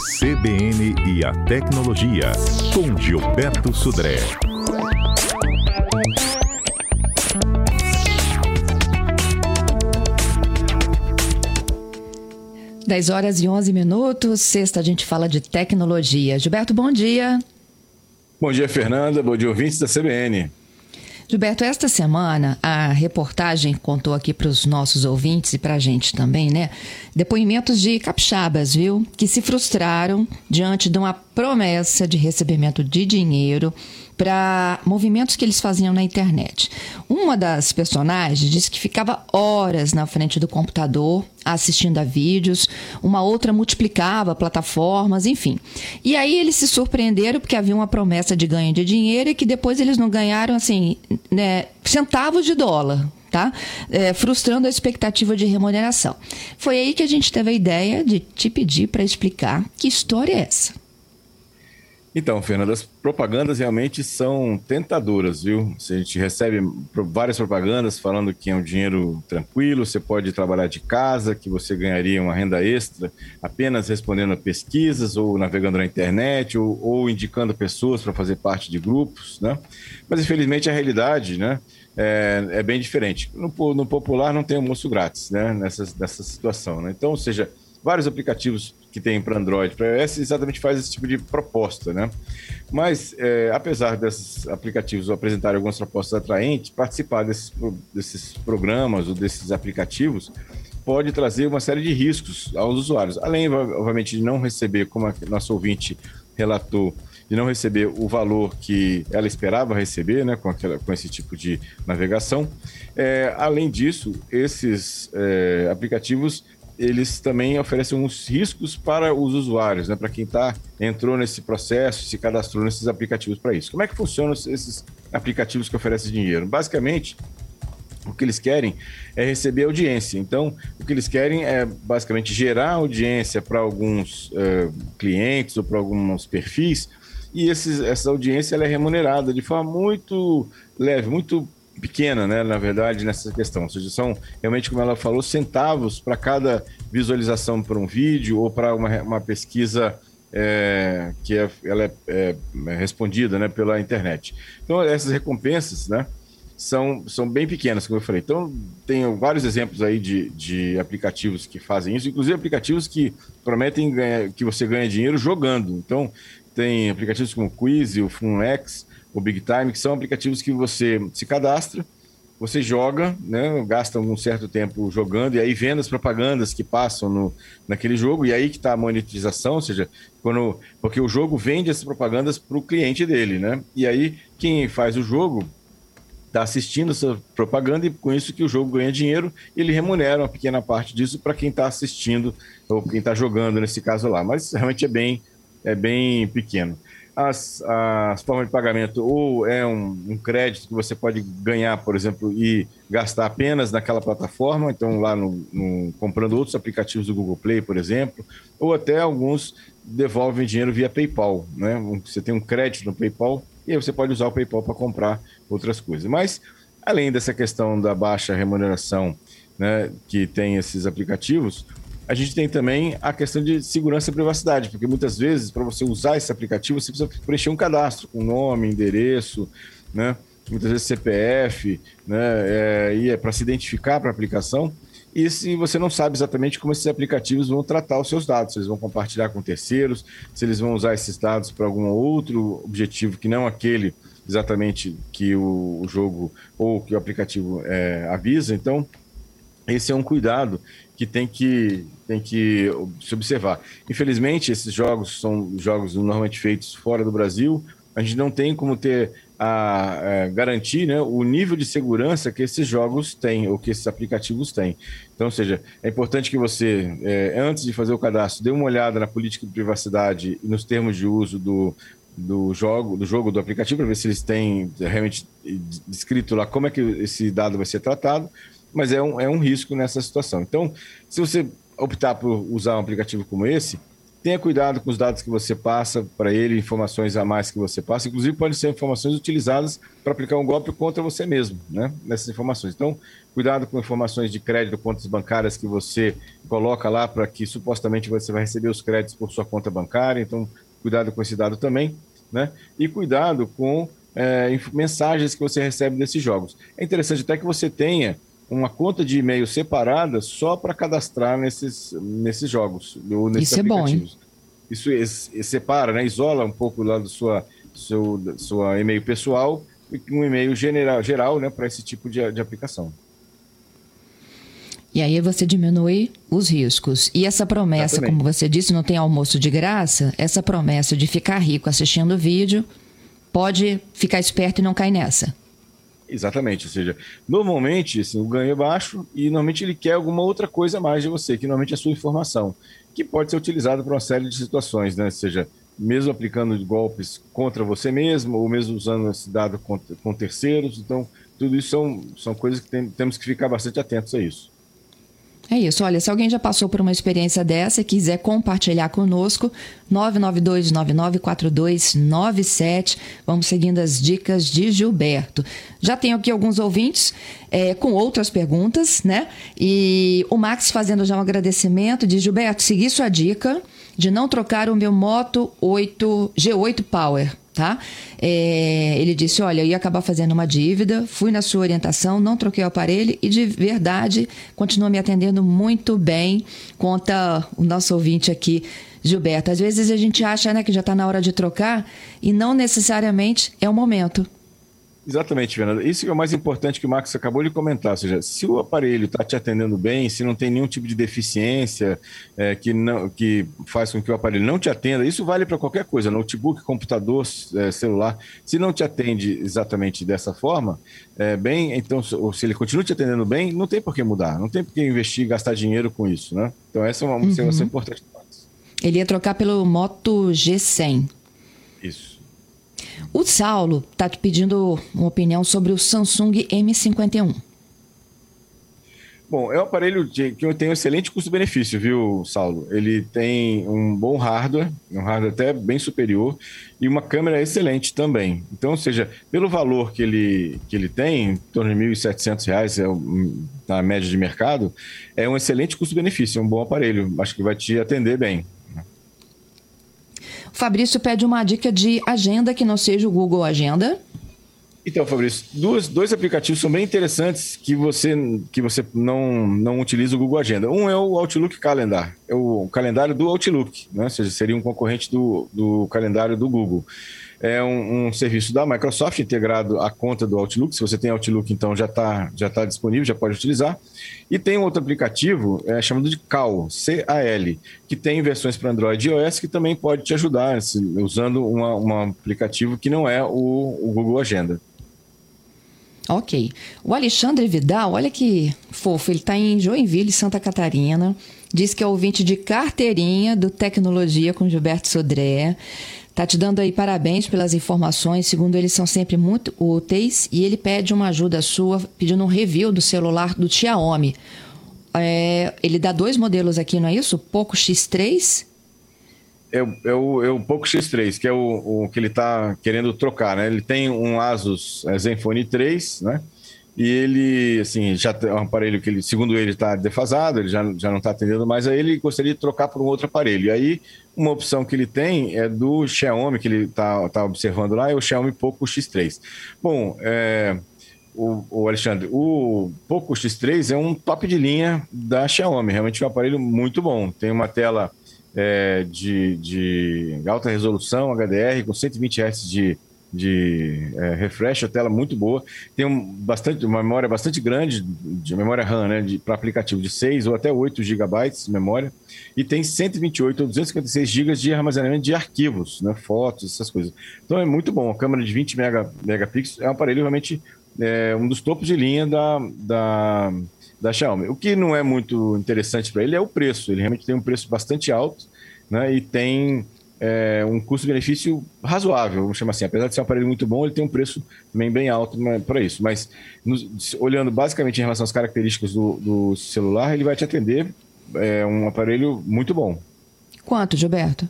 CBN e a Tecnologia, com Gilberto Sudré. Dez horas e onze minutos, sexta a gente fala de tecnologia. Gilberto, bom dia. Bom dia, Fernanda. Bom dia, ouvintes da CBN. Gilberto, esta semana a reportagem contou aqui para os nossos ouvintes e para a gente também, né? Depoimentos de capixabas, viu? Que se frustraram diante de uma promessa de recebimento de dinheiro para movimentos que eles faziam na internet. Uma das personagens disse que ficava horas na frente do computador assistindo a vídeos, uma outra multiplicava plataformas, enfim. E aí eles se surpreenderam porque havia uma promessa de ganho de dinheiro e que depois eles não ganharam assim, né, centavos de dólar, tá? É, frustrando a expectativa de remuneração. Foi aí que a gente teve a ideia de te pedir para explicar que história é essa. Então, Fernanda, as propagandas realmente são tentadoras, viu? A gente recebe várias propagandas falando que é um dinheiro tranquilo, você pode trabalhar de casa, que você ganharia uma renda extra apenas respondendo a pesquisas ou navegando na internet ou, ou indicando pessoas para fazer parte de grupos, né? Mas infelizmente a realidade, né? É, é bem diferente. No, no, popular não tem almoço grátis, né? Nessa, nessa situação, né? Então, ou seja, vários aplicativos que tem para Android, para iOS, exatamente faz esse tipo de proposta, né? Mas, é, apesar desses aplicativos apresentarem algumas propostas atraentes, participar desses, desses programas ou desses aplicativos pode trazer uma série de riscos aos usuários. Além, obviamente, de não receber, como a nosso ouvinte relatou, de não receber o valor que ela esperava receber, né, com, aquela, com esse tipo de navegação. É, além disso, esses é, aplicativos eles também oferecem uns riscos para os usuários, né? Para quem tá, entrou nesse processo, se cadastrou nesses aplicativos para isso. Como é que funcionam esses aplicativos que oferecem dinheiro? Basicamente, o que eles querem é receber audiência. Então, o que eles querem é basicamente gerar audiência para alguns uh, clientes ou para alguns perfis. E esses, essa audiência é remunerada de forma muito leve, muito pequena, né, na verdade, nessa questão. Ou seja, são realmente, como ela falou, centavos para cada visualização para um vídeo ou para uma, uma pesquisa é, que é, ela é, é, é, respondida né, pela internet. Então, essas recompensas né, são, são bem pequenas, como eu falei. Então, tem vários exemplos aí de, de aplicativos que fazem isso, inclusive aplicativos que prometem ganhar, que você ganha dinheiro jogando. Então, tem aplicativos como o Quiz, o FunX, o Big Time, que são aplicativos que você se cadastra, você joga, né, gasta um certo tempo jogando e aí vendo as propagandas que passam no, naquele jogo e aí que está a monetização, ou seja, quando, porque o jogo vende essas propagandas para o cliente dele, né? E aí quem faz o jogo está assistindo essa propaganda e com isso que o jogo ganha dinheiro, ele remunera uma pequena parte disso para quem está assistindo ou quem está jogando nesse caso lá, mas realmente é bem é bem pequeno as, as formas de pagamento ou é um, um, crédito que você pode ganhar, por exemplo, e gastar apenas naquela plataforma, então lá no, no, comprando outros aplicativos do Google Play, por exemplo, ou até alguns devolvem dinheiro via PayPal, né? Você tem um crédito no PayPal e aí você pode usar o PayPal para comprar outras coisas. Mas além dessa questão da baixa remuneração, né, que tem esses aplicativos, a gente tem também a questão de segurança e privacidade, porque muitas vezes, para você usar esse aplicativo, você precisa preencher um cadastro com nome, endereço, né? muitas vezes CPF, né? É, e é para se identificar para a aplicação. E se você não sabe exatamente como esses aplicativos vão tratar os seus dados, se eles vão compartilhar com terceiros, se eles vão usar esses dados para algum outro objetivo que não aquele exatamente que o, jogo ou que o aplicativo é, avisa. Então, esse é um cuidado que tem que, tem que se observar. Infelizmente, esses jogos são jogos normalmente feitos fora do Brasil. A gente não tem como ter a, a é, garantir né, o nível de segurança que esses jogos têm, ou que esses aplicativos têm. Então, ou seja, é importante que você, é, antes de fazer o cadastro, dê uma olhada na política de privacidade e nos termos de uso do, do jogo, do jogo, do aplicativo, para ver se eles têm realmente descrito lá como é que esse dado vai ser tratado mas é um, é um risco nessa situação. Então, se você optar por usar um aplicativo como esse, Tenha cuidado com os dados que você passa para ele, informações a mais que você passa. Inclusive, podem ser informações utilizadas para aplicar um golpe contra você mesmo, né? Nessas informações. Então, cuidado com informações de crédito, contas bancárias que você coloca lá para que supostamente você vai receber os créditos por sua conta bancária. Então, cuidado com esse dado também, né? E cuidado com é, mensagens que você recebe desses jogos. É interessante até que você tenha uma conta de e-mail separada só para cadastrar nesses, nesses jogos. Ou nesses Isso aplicativos. é bom, hein? Isso separa, né? isola um pouco lá do sua, seu, sua e-mail pessoal e um e-mail general, geral né? para esse tipo de, de aplicação. E aí você diminui os riscos. E essa promessa, Exatamente. como você disse, não tem almoço de graça, essa promessa de ficar rico assistindo o vídeo, pode ficar esperto e não cair nessa. Exatamente, ou seja, normalmente assim, o ganho é baixo e normalmente ele quer alguma outra coisa a mais de você, que normalmente é a sua informação, que pode ser utilizada para uma série de situações, né? Ou seja, mesmo aplicando golpes contra você mesmo, ou mesmo usando esse dado com, com terceiros. Então, tudo isso são, são coisas que tem, temos que ficar bastante atentos a isso. É isso. Olha, se alguém já passou por uma experiência dessa e quiser compartilhar conosco, 992994297. Vamos seguindo as dicas de Gilberto. Já tenho aqui alguns ouvintes é, com outras perguntas, né? E o Max fazendo já um agradecimento de Gilberto, seguir sua dica de não trocar o meu Moto 8 G8 Power tá? É, ele disse: Olha, eu ia acabar fazendo uma dívida, fui na sua orientação, não troquei o aparelho e de verdade continua me atendendo muito bem. Conta o nosso ouvinte aqui, Gilberto. Às vezes a gente acha né, que já está na hora de trocar e não necessariamente é o momento. Exatamente, Fernanda. Isso é o mais importante que o Max acabou de comentar. Ou seja, se o aparelho está te atendendo bem, se não tem nenhum tipo de deficiência é, que, não, que faz com que o aparelho não te atenda, isso vale para qualquer coisa, notebook, computador, é, celular. Se não te atende exatamente dessa forma, é, bem, então, se ele continua te atendendo bem, não tem por que mudar, não tem por que investir e gastar dinheiro com isso, né? Então, essa é uma observação uhum. importante. Ele ia trocar pelo Moto G100. Isso. O Saulo está te pedindo uma opinião sobre o Samsung M51. Bom, é um aparelho que tem um excelente custo-benefício, viu, Saulo? Ele tem um bom hardware, um hardware até bem superior, e uma câmera excelente também. Então, ou seja, pelo valor que ele, que ele tem, em torno de R$ 1.700, é na média de mercado, é um excelente custo-benefício, é um bom aparelho. Acho que vai te atender bem. Fabrício pede uma dica de agenda que não seja o Google Agenda. Então, Fabrício, duas, dois aplicativos são bem interessantes que você, que você não, não utiliza o Google Agenda. Um é o Outlook Calendar, é o calendário do Outlook, né? ou seja, seria um concorrente do, do calendário do Google. É um, um, serviço da Microsoft integrado à conta do Outlook. Se você tem Outlook, então já está já tá disponível, já pode utilizar. E tem um outro aplicativo é, chamado de Cal, C-A-L, que tem versões para Android e iOS que também pode te ajudar usando uma, um aplicativo que não é o, o Google Agenda. Ok. O Alexandre Vidal, olha que fofo, ele está em Joinville, Santa Catarina. Diz que é ouvinte de carteirinha do Tecnologia com Gilberto Sodré. Tá te dando aí parabéns pelas informações. Segundo ele, são sempre muito úteis. E ele pede uma ajuda sua, pedindo um review do celular do Xiaomi. É, ele dá dois modelos aqui, não é isso? Poco X3 é, é, o, é o Poco X3, que é o, o que ele está querendo trocar, né? Ele tem um Asus Zenfone 3, né? E ele, assim, já é um aparelho que ele, segundo ele, está defasado, ele já, já não está atendendo mais a ele gostaria de trocar por um outro aparelho. E aí, uma opção que ele tem é do Xiaomi, que ele está tá observando lá, é o Xiaomi Poco X3. Bom, é, o, o, Alexandre, o Poco X3 é um top de linha da Xiaomi, realmente é um aparelho muito bom. Tem uma tela é, de, de alta resolução, HDR, com 120 Hz de, de é, refresh, a tela muito boa. Tem um, bastante, uma memória bastante grande, de memória RAM, né, para aplicativo de 6 ou até 8 GB de memória. E tem 128 ou 256 GB de armazenamento de arquivos, né, fotos, essas coisas. Então é muito bom. A câmera de 20 mega, megapixels é um aparelho realmente é, um dos topos de linha da, da da Xiaomi. O que não é muito interessante para ele é o preço. Ele realmente tem um preço bastante alto né, e tem é, um custo-benefício razoável, vamos chamar assim. Apesar de ser um aparelho muito bom, ele tem um preço também bem alto né, para isso. Mas olhando basicamente em relação às características do, do celular, ele vai te atender é um aparelho muito bom. quanto, Gilberto?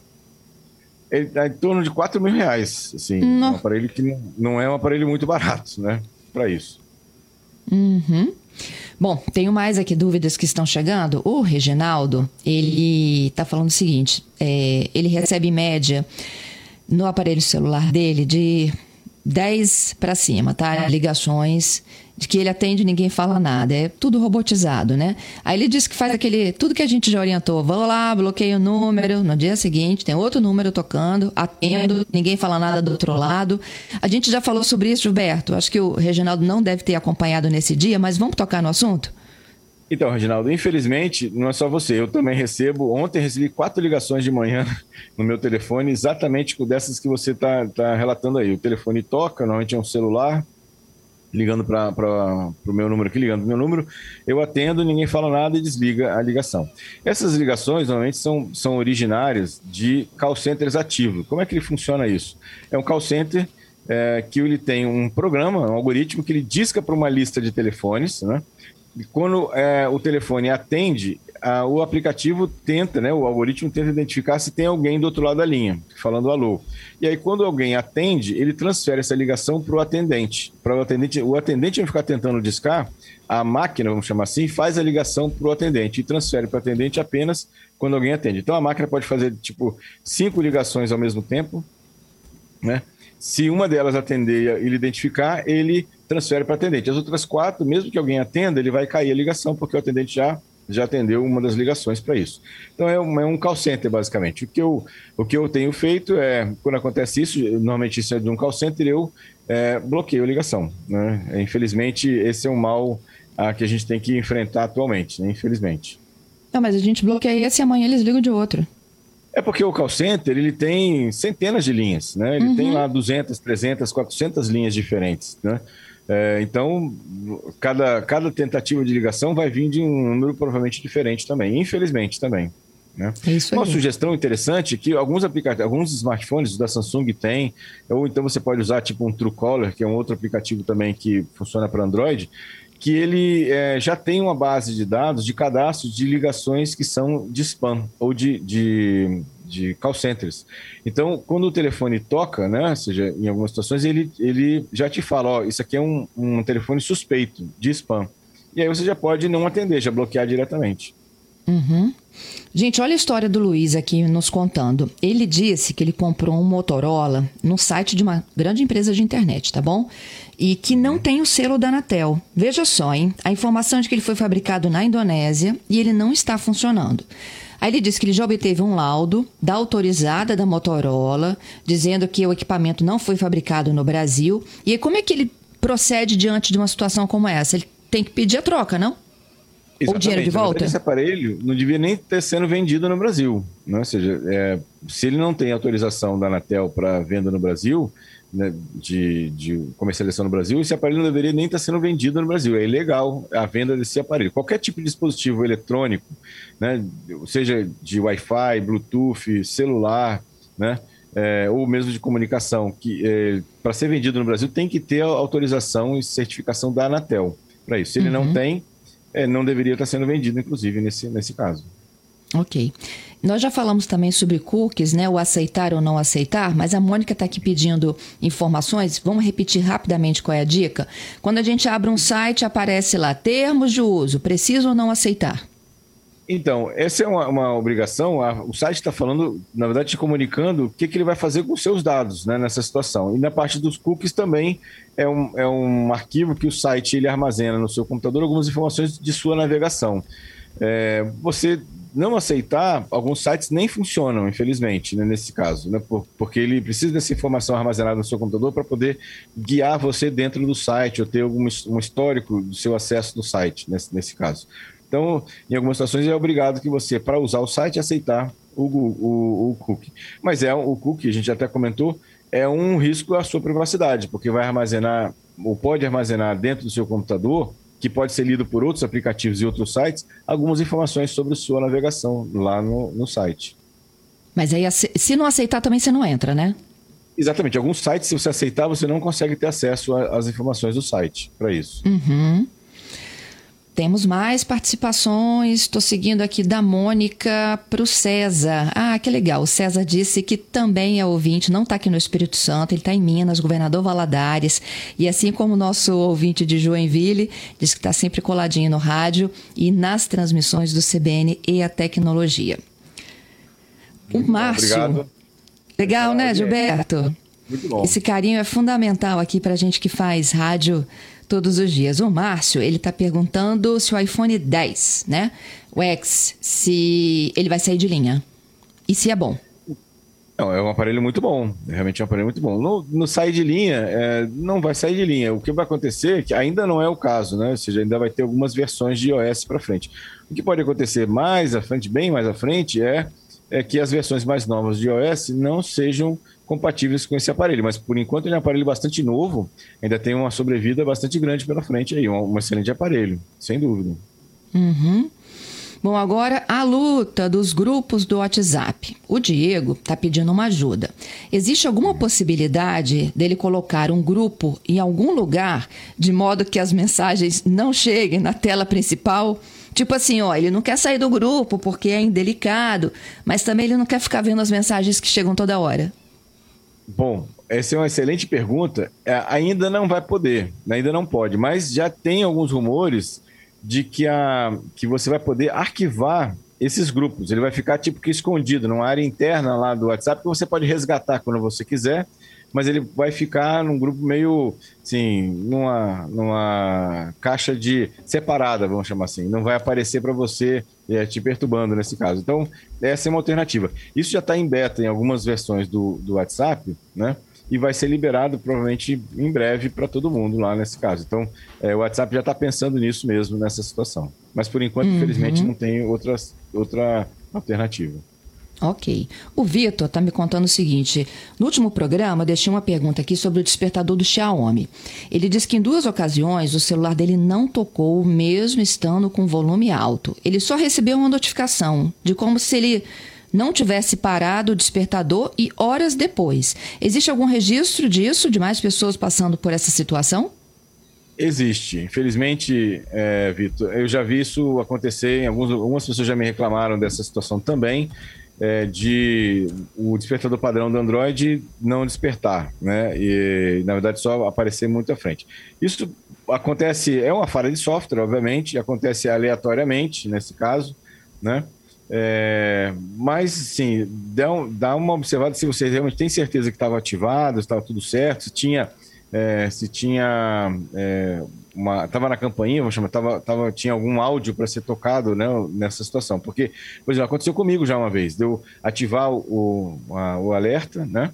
Ele está em torno de 4 mil reais. Assim, um aparelho que não é um aparelho muito barato, né? Para isso. Uhum. Bom, tenho mais aqui dúvidas que estão chegando. O Reginaldo, ele está falando o seguinte: é, ele recebe em média no aparelho celular dele de 10 para cima, tá? Ligações de que ele atende ninguém fala nada. É tudo robotizado, né? Aí ele diz que faz aquele. Tudo que a gente já orientou. Vou lá, bloqueio o número. No dia seguinte, tem outro número tocando, atendo, ninguém fala nada do outro lado. A gente já falou sobre isso, Gilberto. Acho que o Reginaldo não deve ter acompanhado nesse dia, mas vamos tocar no assunto? Então, Reginaldo, infelizmente, não é só você. Eu também recebo. Ontem recebi quatro ligações de manhã no meu telefone, exatamente com dessas que você está tá relatando aí. O telefone toca, normalmente é um celular, ligando para o meu número aqui, ligando para o meu número, eu atendo, ninguém fala nada e desliga a ligação. Essas ligações normalmente são, são originárias de call centers ativos. Como é que ele funciona isso? É um call center é, que ele tem um programa, um algoritmo que ele disca para uma lista de telefones, né? Quando é, o telefone atende, a, o aplicativo tenta, né, o algoritmo tenta identificar se tem alguém do outro lado da linha, falando alô. E aí, quando alguém atende, ele transfere essa ligação para o atendente. Para o atendente, o atendente vai ficar tentando discar, a máquina, vamos chamar assim, faz a ligação para o atendente e transfere para o atendente apenas quando alguém atende. Então, a máquina pode fazer, tipo, cinco ligações ao mesmo tempo, né? Se uma delas atender e ele identificar, ele transfere para atendente. As outras quatro, mesmo que alguém atenda, ele vai cair a ligação, porque o atendente já, já atendeu uma das ligações para isso. Então é um, é um call center, basicamente. O que, eu, o que eu tenho feito é, quando acontece isso, normalmente isso é de um call center, eu é, bloqueio a ligação. Né? Infelizmente, esse é um mal a, que a gente tem que enfrentar atualmente, né? infelizmente. Não, mas a gente bloqueia esse e amanhã eles ligam de outro. É porque o call center ele tem centenas de linhas, né? Ele uhum. tem lá 200, 300, 400 linhas diferentes, né? É, então, cada, cada tentativa de ligação vai vir de um número provavelmente diferente também, infelizmente também. Né? É Uma sugestão interessante é que alguns aplicativos, alguns smartphones da Samsung têm, ou então você pode usar tipo um Truecaller, que é um outro aplicativo também que funciona para Android, que ele é, já tem uma base de dados de cadastro de ligações que são de spam ou de, de, de call centers. Então, quando o telefone toca, né, ou seja, em algumas situações, ele, ele já te fala, ó, isso aqui é um, um telefone suspeito de spam. E aí você já pode não atender, já bloquear diretamente. Uhum. Gente, olha a história do Luiz aqui nos contando. Ele disse que ele comprou um Motorola no site de uma grande empresa de internet, tá bom? E que não tem o selo da Anatel. Veja só, hein? A informação de que ele foi fabricado na Indonésia e ele não está funcionando. Aí ele disse que ele já obteve um laudo da autorizada da Motorola, dizendo que o equipamento não foi fabricado no Brasil. E aí, como é que ele procede diante de uma situação como essa? Ele tem que pedir a troca, não? Exatamente. Ou dinheiro de volta? Esse aparelho não devia nem ter sendo vendido no Brasil. Né? Ou seja, é, se ele não tem autorização da Anatel para venda no Brasil, né, de, de, comercialização no Brasil, esse aparelho não deveria nem estar sendo vendido no Brasil. É ilegal a venda desse aparelho. Qualquer tipo de dispositivo eletrônico, né, seja de Wi-Fi, Bluetooth, celular, né, é, ou mesmo de comunicação, que é, para ser vendido no Brasil tem que ter autorização e certificação da Anatel para isso. Se ele uhum. não tem, é, não deveria estar sendo vendido, inclusive, nesse, nesse caso. Ok. Nós já falamos também sobre cookies, né? O aceitar ou não aceitar, mas a Mônica está aqui pedindo informações. Vamos repetir rapidamente qual é a dica. Quando a gente abre um site, aparece lá termos de uso, preciso ou não aceitar? Então, essa é uma, uma obrigação. o site está falando, na verdade, te comunicando o que, que ele vai fazer com os seus dados né, nessa situação. E na parte dos cookies também é um, é um arquivo que o site ele armazena no seu computador algumas informações de sua navegação. É, você não aceitar, alguns sites nem funcionam, infelizmente, né, nesse caso, né, por, porque ele precisa dessa informação armazenada no seu computador para poder guiar você dentro do site ou ter algum um histórico do seu acesso do site, nesse, nesse caso. Então, em algumas situações é obrigado que você, para usar o site, aceitar o, o, o cookie. Mas é o cookie, a gente até comentou, é um risco à sua privacidade, porque vai armazenar, ou pode armazenar dentro do seu computador, que pode ser lido por outros aplicativos e outros sites, algumas informações sobre sua navegação lá no, no site. Mas aí, se não aceitar, também você não entra, né? Exatamente. Alguns sites, se você aceitar, você não consegue ter acesso às informações do site para isso. Uhum. Temos mais participações. Estou seguindo aqui da Mônica para o César. Ah, que legal. O César disse que também é ouvinte, não está aqui no Espírito Santo, ele está em Minas, governador Valadares. E assim como o nosso ouvinte de Joinville, diz que está sempre coladinho no rádio e nas transmissões do CBN e a tecnologia. O Márcio. Obrigado. Legal, né, Gilberto? Muito bom. Esse carinho é fundamental aqui para gente que faz rádio todos os dias. O Márcio, ele está perguntando se o iPhone 10, né? O X, se ele vai sair de linha. E se é bom. Não, é um aparelho muito bom. Realmente é um aparelho muito bom. No, no sair de linha, é, não vai sair de linha. O que vai acontecer, que ainda não é o caso, né? Ou seja, ainda vai ter algumas versões de iOS para frente. O que pode acontecer mais à frente, bem mais à frente, é, é que as versões mais novas de iOS não sejam compatíveis com esse aparelho. Mas por enquanto ele é um aparelho bastante novo, ainda tem uma sobrevida bastante grande pela frente aí, um, um excelente aparelho, sem dúvida. Uhum. Bom, agora a luta dos grupos do WhatsApp. O Diego está pedindo uma ajuda. Existe alguma possibilidade dele colocar um grupo em algum lugar de modo que as mensagens não cheguem na tela principal? Tipo assim, ó, ele não quer sair do grupo porque é indelicado, mas também ele não quer ficar vendo as mensagens que chegam toda hora. Bom, essa é uma excelente pergunta. É, ainda não vai poder, ainda não pode, mas já tem alguns rumores de que, a, que você vai poder arquivar esses grupos. Ele vai ficar tipo que escondido numa área interna lá do WhatsApp que você pode resgatar quando você quiser mas ele vai ficar num grupo meio, assim, numa, numa caixa de separada, vamos chamar assim. Não vai aparecer para você é, te perturbando nesse caso. Então, essa é uma alternativa. Isso já está em beta em algumas versões do, do WhatsApp, né? E vai ser liberado provavelmente em breve para todo mundo lá nesse caso. Então, é, o WhatsApp já está pensando nisso mesmo, nessa situação. Mas por enquanto, uhum. infelizmente, não tem outras, outra alternativa. Ok. O Vitor está me contando o seguinte: no último programa, deixei uma pergunta aqui sobre o despertador do Xiaomi. Ele disse que em duas ocasiões o celular dele não tocou, mesmo estando com volume alto. Ele só recebeu uma notificação de como se ele não tivesse parado o despertador e horas depois. Existe algum registro disso, de mais pessoas passando por essa situação? Existe. Infelizmente, é, Vitor, eu já vi isso acontecer. Alguns, algumas pessoas já me reclamaram dessa situação também é, de o despertador padrão do Android não despertar, né? E na verdade só aparecer muito à frente. Isso acontece, é uma falha de software, obviamente, acontece aleatoriamente nesse caso, né? É, mas sim, dá, dá uma observada se você realmente tem certeza que estava ativado, estava tudo certo, se tinha, é, se tinha é, uma, tava na campainha, vou chamar, tava, tava, tinha algum áudio para ser tocado né, nessa situação. Porque, por exemplo, aconteceu comigo já uma vez, deu ativar o, a, o alerta, né?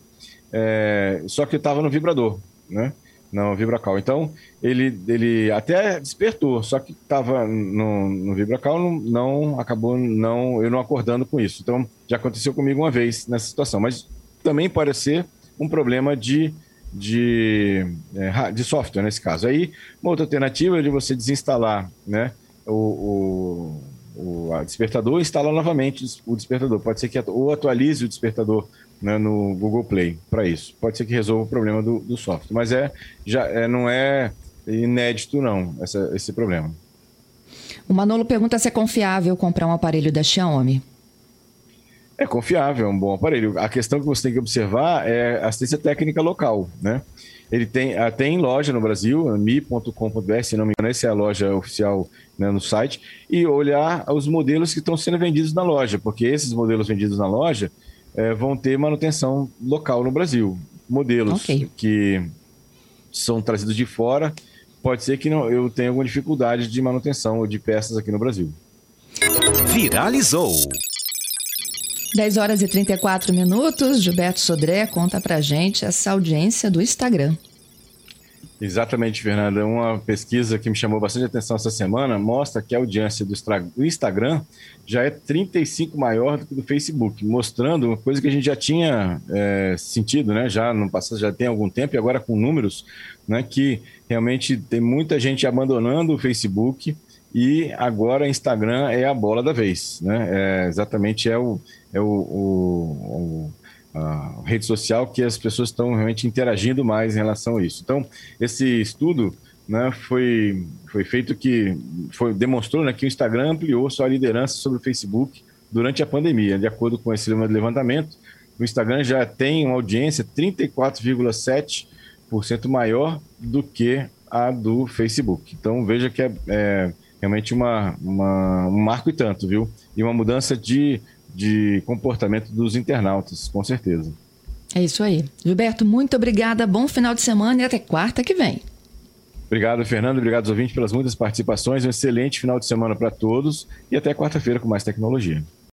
É, só que estava no vibrador, né? No vibracal. Então, ele, ele até despertou, só que estava no, no vibracal, não, não acabou não eu não acordando com isso. Então, já aconteceu comigo uma vez nessa situação. Mas também pode ser um problema de de, é, de software nesse caso. Aí, uma outra alternativa é de você desinstalar né, o, o, o despertador e instalar novamente o despertador. Pode ser que ou atualize o despertador né, no Google Play para isso. Pode ser que resolva o problema do, do software, mas é, já, é, não é inédito não essa, esse problema. O Manolo pergunta se é confiável comprar um aparelho da Xiaomi. É confiável, é um bom aparelho. A questão que você tem que observar é a assistência técnica local, né? Ele tem, ah, tem loja no Brasil, mi.com.br, se não me engano, essa é a loja oficial né, no site, e olhar os modelos que estão sendo vendidos na loja, porque esses modelos vendidos na loja é, vão ter manutenção local no Brasil. Modelos okay. que são trazidos de fora, pode ser que não, eu tenha alguma dificuldade de manutenção de peças aqui no Brasil. Viralizou. 10 horas e 34 minutos. Gilberto Sodré conta pra gente essa audiência do Instagram. Exatamente, Fernanda. Uma pesquisa que me chamou bastante atenção essa semana mostra que a audiência do Instagram já é 35 maior do que do Facebook, mostrando uma coisa que a gente já tinha é, sentido, né? Já no passado, já tem algum tempo, e agora com números, né? Que realmente tem muita gente abandonando o Facebook e agora o Instagram é a bola da vez, né? É, exatamente é o, é o, o, o a rede social que as pessoas estão realmente interagindo mais em relação a isso. Então, esse estudo né, foi, foi feito que foi, demonstrou né, que o Instagram ampliou sua liderança sobre o Facebook durante a pandemia. De acordo com esse levantamento, o Instagram já tem uma audiência 34,7% maior do que a do Facebook. Então veja que é, é realmente uma, uma, um marco e tanto, viu? E uma mudança de, de comportamento dos internautas, com certeza. É isso aí. Gilberto, muito obrigada, bom final de semana e até quarta que vem. Obrigado, Fernando. Obrigado aos ouvintes pelas muitas participações. Um excelente final de semana para todos e até quarta-feira com mais tecnologia.